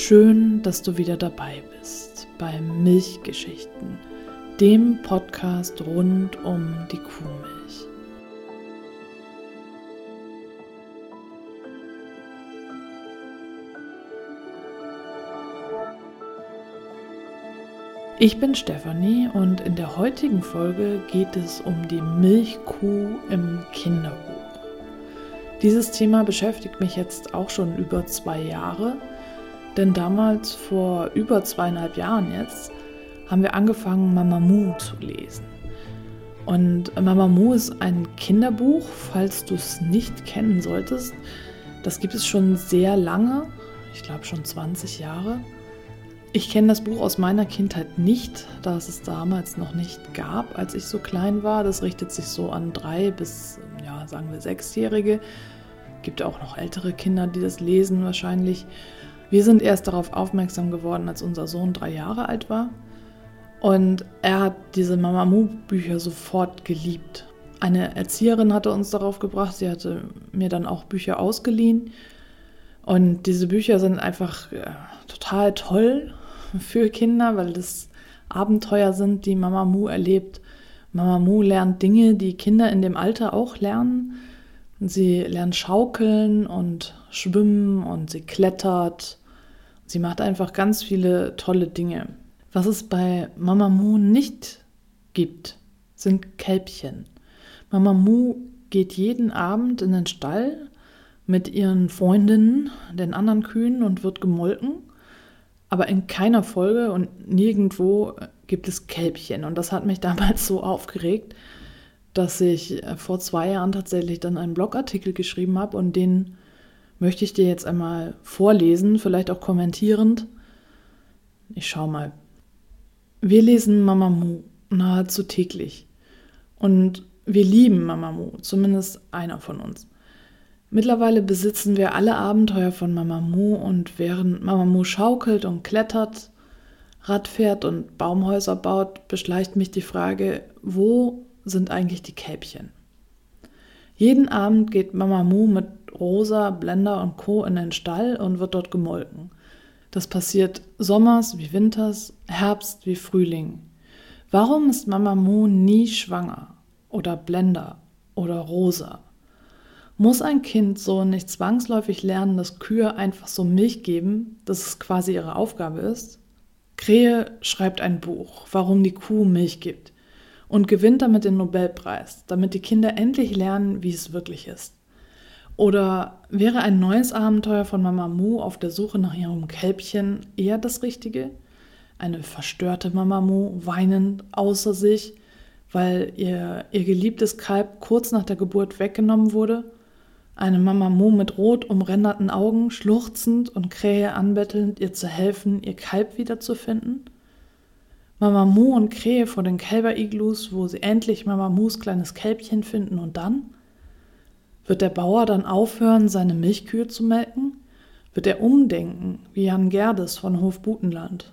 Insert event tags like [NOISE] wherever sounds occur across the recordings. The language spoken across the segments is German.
Schön, dass du wieder dabei bist bei Milchgeschichten, dem Podcast rund um die Kuhmilch. Ich bin Stefanie und in der heutigen Folge geht es um die Milchkuh im Kinderbuch. Dieses Thema beschäftigt mich jetzt auch schon über zwei Jahre denn damals, vor über zweieinhalb Jahren jetzt, haben wir angefangen, Mamamoo zu lesen. Und Mamamoo ist ein Kinderbuch, falls du es nicht kennen solltest. Das gibt es schon sehr lange, ich glaube schon 20 Jahre. Ich kenne das Buch aus meiner Kindheit nicht, da es es damals noch nicht gab, als ich so klein war. Das richtet sich so an drei bis, ja, sagen wir sechsjährige. Gibt auch noch ältere Kinder, die das lesen wahrscheinlich. Wir sind erst darauf aufmerksam geworden, als unser Sohn drei Jahre alt war. Und er hat diese Mamamoo-Bücher sofort geliebt. Eine Erzieherin hatte uns darauf gebracht, sie hatte mir dann auch Bücher ausgeliehen. Und diese Bücher sind einfach ja, total toll für Kinder, weil das Abenteuer sind, die Mamamoo erlebt. Mamamoo lernt Dinge, die Kinder in dem Alter auch lernen. Sie lernt schaukeln und schwimmen und sie klettert. Sie macht einfach ganz viele tolle Dinge. Was es bei Mama Mu nicht gibt, sind Kälbchen. Mama Mu geht jeden Abend in den Stall mit ihren Freundinnen, den anderen Kühen, und wird gemolken. Aber in keiner Folge und nirgendwo gibt es Kälbchen. Und das hat mich [LAUGHS] damals so aufgeregt, dass ich äh, vor zwei Jahren tatsächlich dann einen Blogartikel geschrieben habe und den möchte ich dir jetzt einmal vorlesen, vielleicht auch kommentierend. Ich schau mal. Wir lesen Mamamoo nahezu täglich. Und wir lieben Mamamoo, zumindest einer von uns. Mittlerweile besitzen wir alle Abenteuer von Mamamoo und während Mamamoo schaukelt und klettert, Rad fährt und Baumhäuser baut, beschleicht mich die Frage, wo sind eigentlich die Kälbchen. Jeden Abend geht Mama Mu mit Rosa, Blender und Co. in den Stall und wird dort gemolken. Das passiert sommers wie winters, Herbst wie Frühling. Warum ist Mama Mu nie schwanger? Oder Blender? Oder Rosa? Muss ein Kind so nicht zwangsläufig lernen, dass Kühe einfach so Milch geben, dass es quasi ihre Aufgabe ist? Krähe schreibt ein Buch, warum die Kuh Milch gibt und gewinnt damit den Nobelpreis, damit die Kinder endlich lernen, wie es wirklich ist. Oder wäre ein neues Abenteuer von Mama Mu auf der Suche nach ihrem Kälbchen eher das Richtige? Eine verstörte Mama Mu, weinend außer sich, weil ihr, ihr geliebtes Kalb kurz nach der Geburt weggenommen wurde? Eine Mama Mu mit rot umränderten Augen, schluchzend und Krähe anbettelnd, ihr zu helfen, ihr Kalb wiederzufinden? Mama Mu und Krähe vor den Kälberiglus, wo sie endlich Mama Mus kleines Kälbchen finden und dann? Wird der Bauer dann aufhören, seine Milchkühe zu melken? Wird er umdenken, wie Jan Gerdes von Hof Butenland?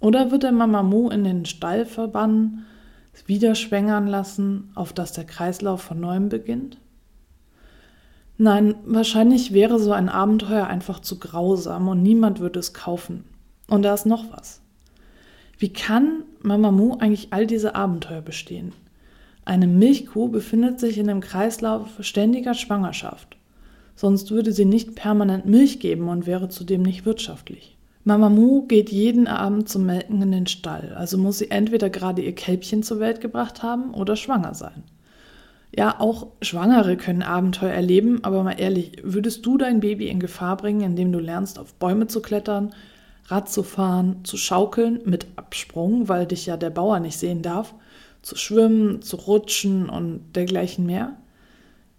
Oder wird er Mama Mu in den Stall verbannen, wieder schwängern lassen, auf dass der Kreislauf von neuem beginnt? Nein, wahrscheinlich wäre so ein Abenteuer einfach zu grausam und niemand würde es kaufen. Und da ist noch was. Wie kann Mama Mu eigentlich all diese Abenteuer bestehen? Eine Milchkuh befindet sich in einem Kreislauf ständiger Schwangerschaft. Sonst würde sie nicht permanent Milch geben und wäre zudem nicht wirtschaftlich. Mama Mu geht jeden Abend zum Melken in den Stall, also muss sie entweder gerade ihr Kälbchen zur Welt gebracht haben oder schwanger sein. Ja, auch Schwangere können Abenteuer erleben, aber mal ehrlich, würdest du dein Baby in Gefahr bringen, indem du lernst, auf Bäume zu klettern, Rad zu fahren, zu schaukeln mit Absprung, weil dich ja der Bauer nicht sehen darf, zu schwimmen, zu rutschen und dergleichen mehr.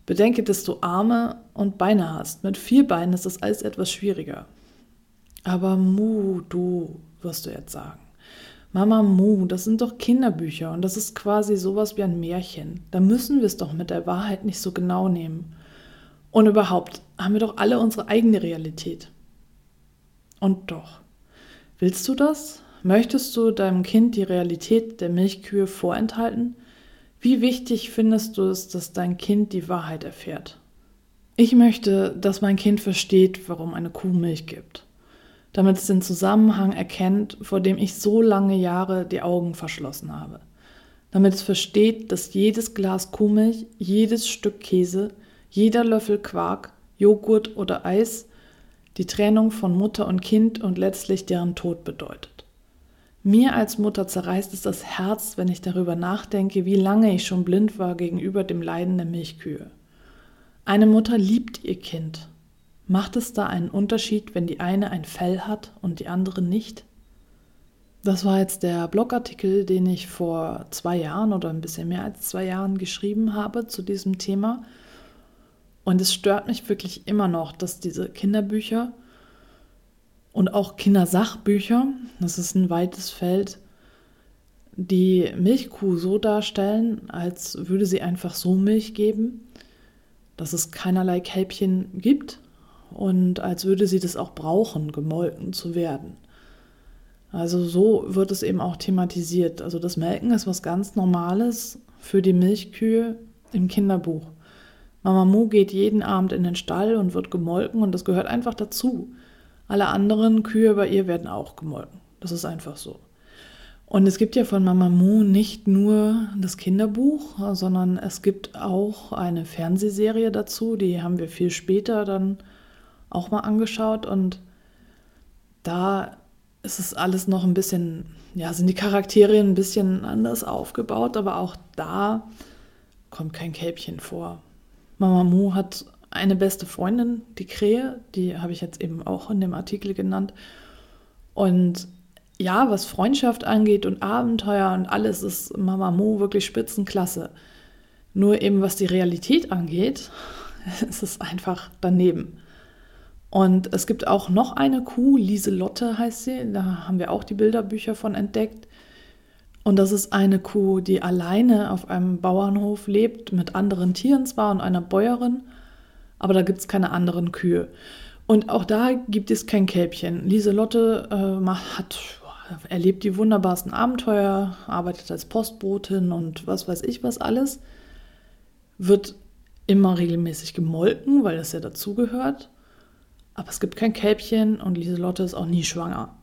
Bedenke, dass du Arme und Beine hast. Mit vier Beinen ist das alles etwas schwieriger. Aber Mu, du, wirst du jetzt sagen. Mama Mu, das sind doch Kinderbücher und das ist quasi sowas wie ein Märchen. Da müssen wir es doch mit der Wahrheit nicht so genau nehmen. Und überhaupt haben wir doch alle unsere eigene Realität. Und doch. Willst du das? Möchtest du deinem Kind die Realität der Milchkühe vorenthalten? Wie wichtig findest du es, dass dein Kind die Wahrheit erfährt? Ich möchte, dass mein Kind versteht, warum eine Kuh Milch gibt. damit es den Zusammenhang erkennt, vor dem ich so lange Jahre die Augen verschlossen habe. Damit es versteht, dass jedes Glas Kuhmilch, jedes Stück Käse, jeder Löffel Quark, Joghurt oder Eis die Trennung von Mutter und Kind und letztlich deren Tod bedeutet. Mir als Mutter zerreißt es das Herz, wenn ich darüber nachdenke, wie lange ich schon blind war gegenüber dem Leiden der Milchkühe. Eine Mutter liebt ihr Kind. Macht es da einen Unterschied, wenn die eine ein Fell hat und die andere nicht? Das war jetzt der Blogartikel, den ich vor zwei Jahren oder ein bisschen mehr als zwei Jahren geschrieben habe zu diesem Thema. Und es stört mich wirklich immer noch, dass diese Kinderbücher und auch Kindersachbücher, das ist ein weites Feld, die Milchkuh so darstellen, als würde sie einfach so Milch geben, dass es keinerlei Kälbchen gibt und als würde sie das auch brauchen, gemolken zu werden. Also so wird es eben auch thematisiert. Also das Melken ist was ganz Normales für die Milchkühe im Kinderbuch. Mama Mu geht jeden Abend in den Stall und wird gemolken und das gehört einfach dazu. Alle anderen Kühe bei ihr werden auch gemolken. Das ist einfach so. Und es gibt ja von Mama Mu nicht nur das Kinderbuch, sondern es gibt auch eine Fernsehserie dazu, die haben wir viel später dann auch mal angeschaut und da ist es alles noch ein bisschen, ja, sind die Charaktere ein bisschen anders aufgebaut, aber auch da kommt kein Kälbchen vor. Mama Mu hat eine beste Freundin, die Krähe, die habe ich jetzt eben auch in dem Artikel genannt. Und ja, was Freundschaft angeht und Abenteuer und alles, ist Mama Mu wirklich Spitzenklasse. Nur eben was die Realität angeht, [LAUGHS] ist es einfach daneben. Und es gibt auch noch eine Kuh, Lieselotte heißt sie, da haben wir auch die Bilderbücher von entdeckt. Und das ist eine Kuh, die alleine auf einem Bauernhof lebt, mit anderen Tieren zwar und einer Bäuerin, aber da gibt es keine anderen Kühe. Und auch da gibt es kein Kälbchen. Lieselotte äh, hat, erlebt die wunderbarsten Abenteuer, arbeitet als Postbotin und was weiß ich was alles. Wird immer regelmäßig gemolken, weil das ja dazugehört. Aber es gibt kein Kälbchen und Lieselotte ist auch nie schwanger.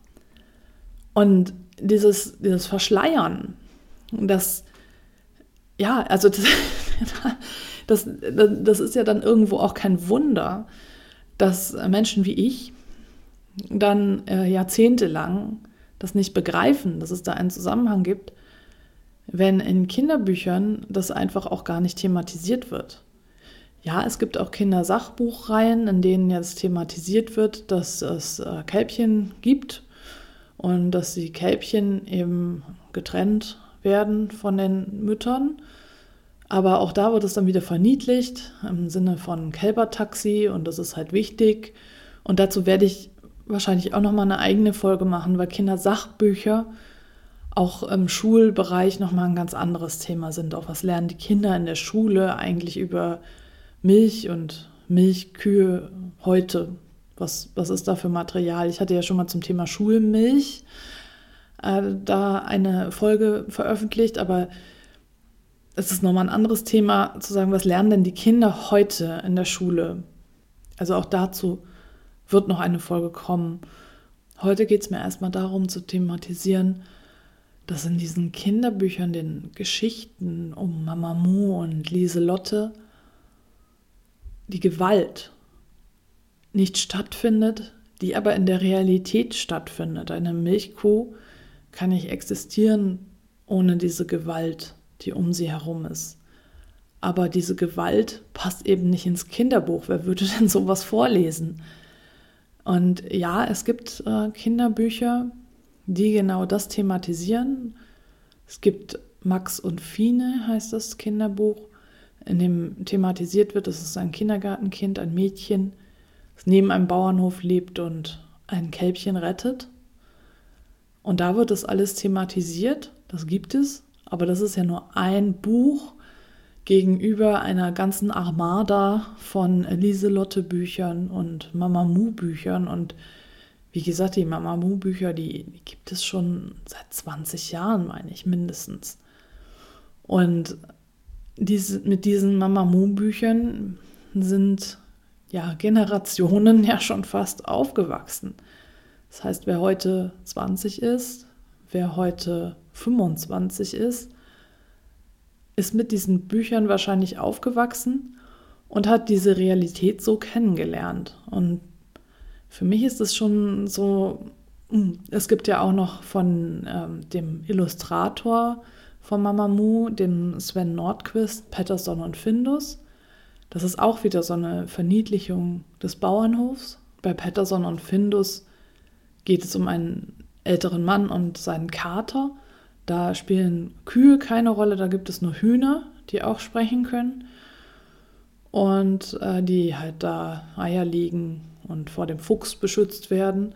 Und dieses, dieses Verschleiern, das, ja, also das, [LAUGHS] [LAUGHS] das, das ist ja dann irgendwo auch kein Wunder, dass Menschen wie ich dann äh, jahrzehntelang das nicht begreifen, dass es da einen Zusammenhang gibt, wenn in Kinderbüchern das einfach auch gar nicht thematisiert wird. Ja, es gibt auch Kindersachbuchreihen, in denen jetzt thematisiert wird, dass es äh, Kälbchen gibt und dass die Kälbchen eben getrennt werden von den Müttern. Aber auch da wird es dann wieder verniedlicht im Sinne von Kälbertaxi und das ist halt wichtig. Und dazu werde ich wahrscheinlich auch nochmal eine eigene Folge machen, weil Kindersachbücher auch im Schulbereich nochmal ein ganz anderes Thema sind. Auch was lernen die Kinder in der Schule eigentlich über Milch und Milchkühe heute? Was, was ist da für Material? Ich hatte ja schon mal zum Thema Schulmilch äh, da eine Folge veröffentlicht, aber es ist nochmal ein anderes Thema zu sagen, was lernen denn die Kinder heute in der Schule? Also auch dazu wird noch eine Folge kommen. Heute geht es mir erstmal darum zu thematisieren, dass in diesen Kinderbüchern, den Geschichten um Mama Mu und Lieselotte, die Gewalt nicht stattfindet, die aber in der Realität stattfindet. Eine Milchkuh kann nicht existieren ohne diese Gewalt, die um sie herum ist. Aber diese Gewalt passt eben nicht ins Kinderbuch. Wer würde [LAUGHS] denn sowas vorlesen? Und ja, es gibt äh, Kinderbücher, die genau das thematisieren. Es gibt Max und Fine, heißt das Kinderbuch, in dem thematisiert wird, dass es ein Kindergartenkind, ein Mädchen, das neben einem Bauernhof lebt und ein Kälbchen rettet. Und da wird das alles thematisiert, das gibt es, aber das ist ja nur ein Buch gegenüber einer ganzen Armada von Lieselotte-Büchern und Mamamoo-Büchern. Und wie gesagt, die Mamamoo-Bücher, die, gibt es schon seit 20 Jahren, meine ich, mindestens. Und diese, mit diesen Mamamoo-Büchern sind ja Generationen [LAUGHS] ja schon fast aufgewachsen. Das heißt, wer heute 20 ist, wer heute 25 ist, ist mit diesen Büchern wahrscheinlich aufgewachsen und hat diese Realität so kennengelernt. Und für mich ist es schon so, hm, es gibt ja auch noch von ähm, dem Illustrator von Mamamoo, dem Sven Nordquist, Patterson und Findus. Das ist auch wieder so eine Verniedlichung des Bauernhofs. Bei Patterson und Findus geht es um einen älteren Mann und seinen Kater. Da spielen Kühe keine Rolle, da gibt es nur Hühner, die auch sprechen können. Und äh, die halt da Eier liegen und vor dem Fuchs beschützt werden.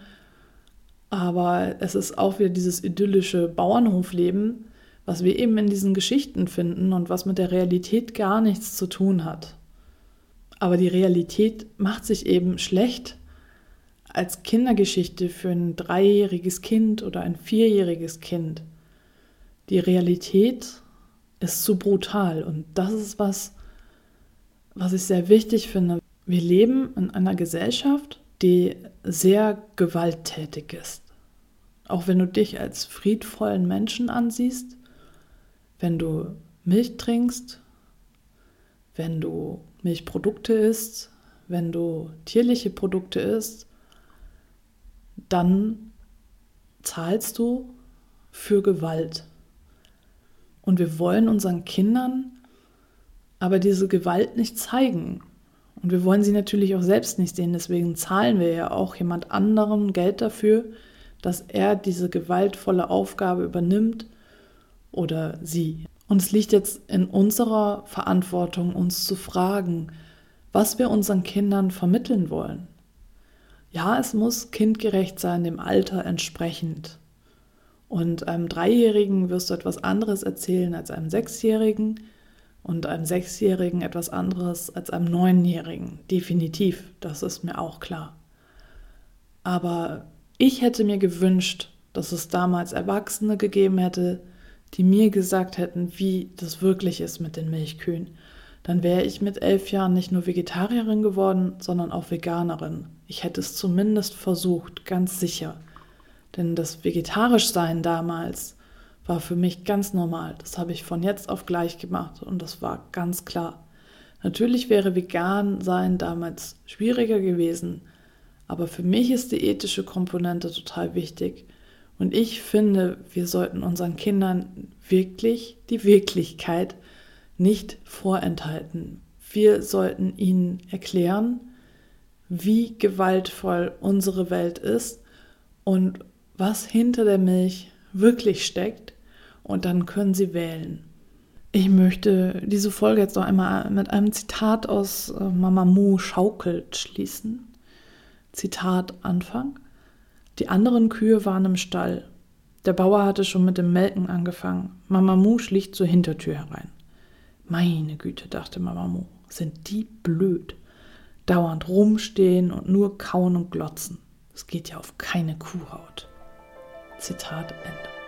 Aber es ist auch wieder dieses idyllische Bauernhofleben, was wir eben in diesen Geschichten finden und was mit der Realität gar nichts zu tun hat. Aber die Realität macht sich eben schlecht als Kindergeschichte für ein dreijähriges Kind oder ein vierjähriges Kind. Die Realität ist zu brutal und das ist was, was ich sehr wichtig finde. Wir leben in einer Gesellschaft, die sehr gewalttätig ist. Auch wenn du dich als friedvollen Menschen ansiehst, wenn du Milch trinkst, wenn du Milchprodukte isst, wenn du tierliche Produkte isst, dann zahlst du für Gewalt. Und wir wollen unseren Kindern aber diese Gewalt nicht zeigen. Und wir wollen sie natürlich auch selbst nicht sehen. Deswegen zahlen wir ja auch jemand anderem Geld dafür, dass er diese gewaltvolle Aufgabe übernimmt oder sie. Und es liegt jetzt in unserer Verantwortung, uns zu fragen, was wir unseren Kindern vermitteln wollen. Ja, es muss kindgerecht sein, dem Alter entsprechend. Und einem Dreijährigen wirst du etwas anderes erzählen als einem Sechsjährigen und einem Sechsjährigen etwas anderes als einem Neunjährigen. Definitiv, das ist mir auch klar. Aber ich hätte mir gewünscht, dass es damals Erwachsene gegeben hätte, die mir gesagt hätten, wie das wirklich ist mit den Milchkühen. Dann wäre ich mit elf Jahren nicht nur Vegetarierin geworden, sondern auch Veganerin. Ich hätte es zumindest versucht, ganz sicher. Denn das Vegetarischsein damals war für mich ganz normal. Das habe ich von jetzt auf gleich gemacht und das war ganz klar. Natürlich wäre vegan sein damals schwieriger gewesen, aber für mich ist die ethische Komponente total wichtig. Und ich finde, wir sollten unseren Kindern wirklich die Wirklichkeit nicht vorenthalten. Wir sollten ihnen erklären, wie gewaltvoll unsere Welt ist und was hinter der Milch wirklich steckt und dann können Sie wählen. Ich möchte diese Folge jetzt noch einmal mit einem Zitat aus äh, Mama Mu schaukelt schließen. Zitat Anfang. Die anderen Kühe waren im Stall. Der Bauer hatte schon mit dem Melken angefangen. Mama Mu schlich zur Hintertür herein. Meine Güte, dachte Mama Mu, sind die blöd. Dauernd rumstehen und nur kauen und glotzen. Es geht ja auf keine Kuhhaut. Zitat Ende.